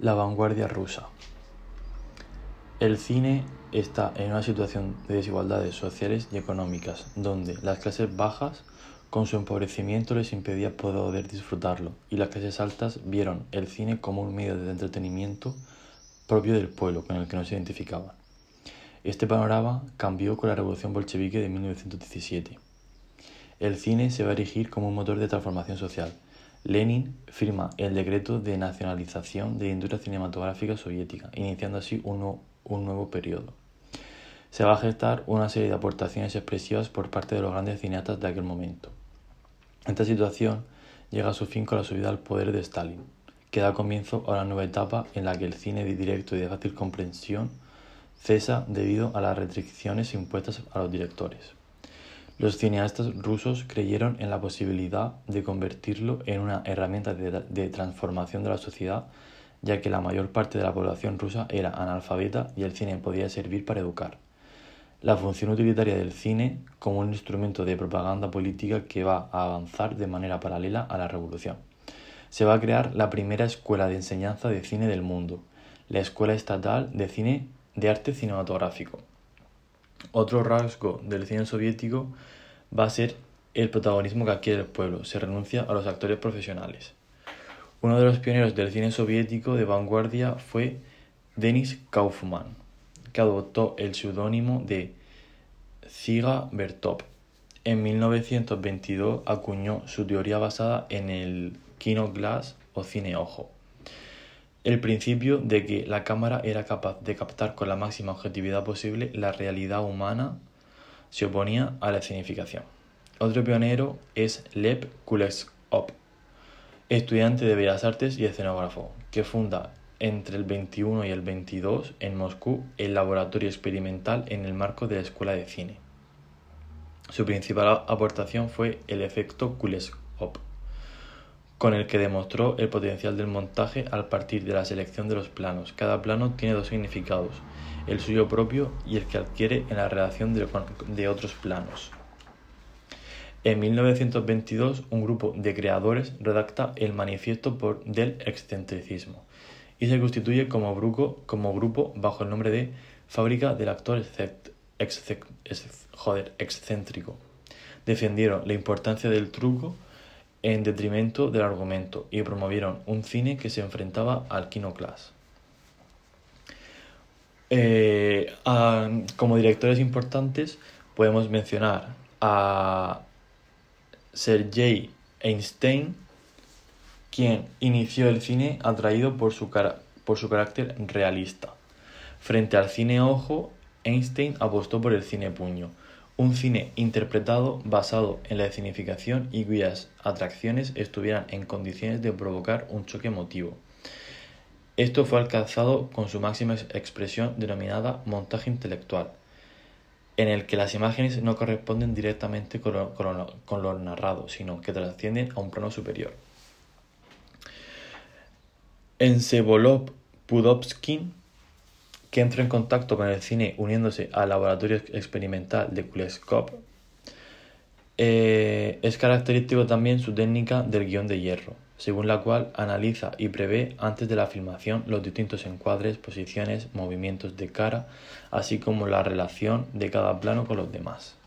La vanguardia rusa. El cine está en una situación de desigualdades sociales y económicas, donde las clases bajas, con su empobrecimiento, les impedía poder disfrutarlo, y las clases altas vieron el cine como un medio de entretenimiento propio del pueblo con el que no se identificaban. Este panorama cambió con la revolución bolchevique de 1917. El cine se va a erigir como un motor de transformación social, Lenin firma el decreto de nacionalización de la industria cinematográfica soviética, iniciando así un, nuevo periodo. Se va a gestar una serie de aportaciones expresivas por parte de los grandes cineastas de aquel momento. Esta situación llega a su fin con la subida al poder de Stalin, que da comienzo a una nueva etapa en la que el cine directo y de fácil comprensión cesa debido a las restricciones impuestas a los directores. Los cineastas rusos creyeron en la posibilidad de convertirlo en una herramienta de, transformación de la sociedad, ya que la mayor parte de la población rusa era analfabeta y el cine podía servir para educar. La función utilitaria del cine como un instrumento de propaganda política que va a avanzar de manera paralela a la revolución. Se va a crear la primera escuela de enseñanza de cine del mundo, la Escuela Estatal de Cine de Arte Cinematográfico. Otro rasgo del cine soviético va a ser el protagonismo que adquiere el pueblo. Se renuncia a los actores profesionales. Uno de los pioneros del cine soviético de vanguardia fue Denis Kaufman, que adoptó el seudónimo de Ziga Bertov. En 1922 acuñó su teoría basada en el kino glass o cine ojo el principio de que la cámara era capaz de captar con la máxima objetividad posible la realidad humana se oponía a la escenificación. Otro pionero es Lev Kuleshov, estudiante de Bellas Artes y escenógrafo, que funda entre el 21 y el 22 en Moscú el laboratorio experimental en el marco de la Escuela de Cine. Su principal aportación fue el efecto Kuleshov con el que demostró el potencial del montaje al partir de la selección de los planos. Cada plano tiene dos significados, el suyo propio y el que adquiere en la redacción de, otros planos. En 1922, un grupo de creadores redacta el Manifiesto del Excentricismo y se constituye como como grupo bajo el nombre de Fábrica del Actor Excéntrico. Defendieron la importancia del truco en detrimento del argumento y promovieron un cine que se enfrentaba al kino class. Eh, como directores importantes podemos mencionar a Sergei Einstein, quien inició el cine atraído por su, por su carácter realista. Frente al cine ojo, Einstein apostó por el cine puño, un cine interpretado basado en la escenificación y cuyas atracciones estuvieran en condiciones de provocar un choque emotivo. Esto fue alcanzado con su máxima expresión denominada montaje intelectual, en el que las imágenes no corresponden directamente con lo, narrado, sino que trascienden a un plano superior. En Sevolov Pudovsky que entró en contacto con el cine uniéndose al laboratorio experimental de Kuleshov. Eh, es característico también su técnica del guion de hierro, según la cual analiza y prevé antes de la filmación los distintos encuadres, posiciones, movimientos de cara, así como la relación de cada plano con los demás.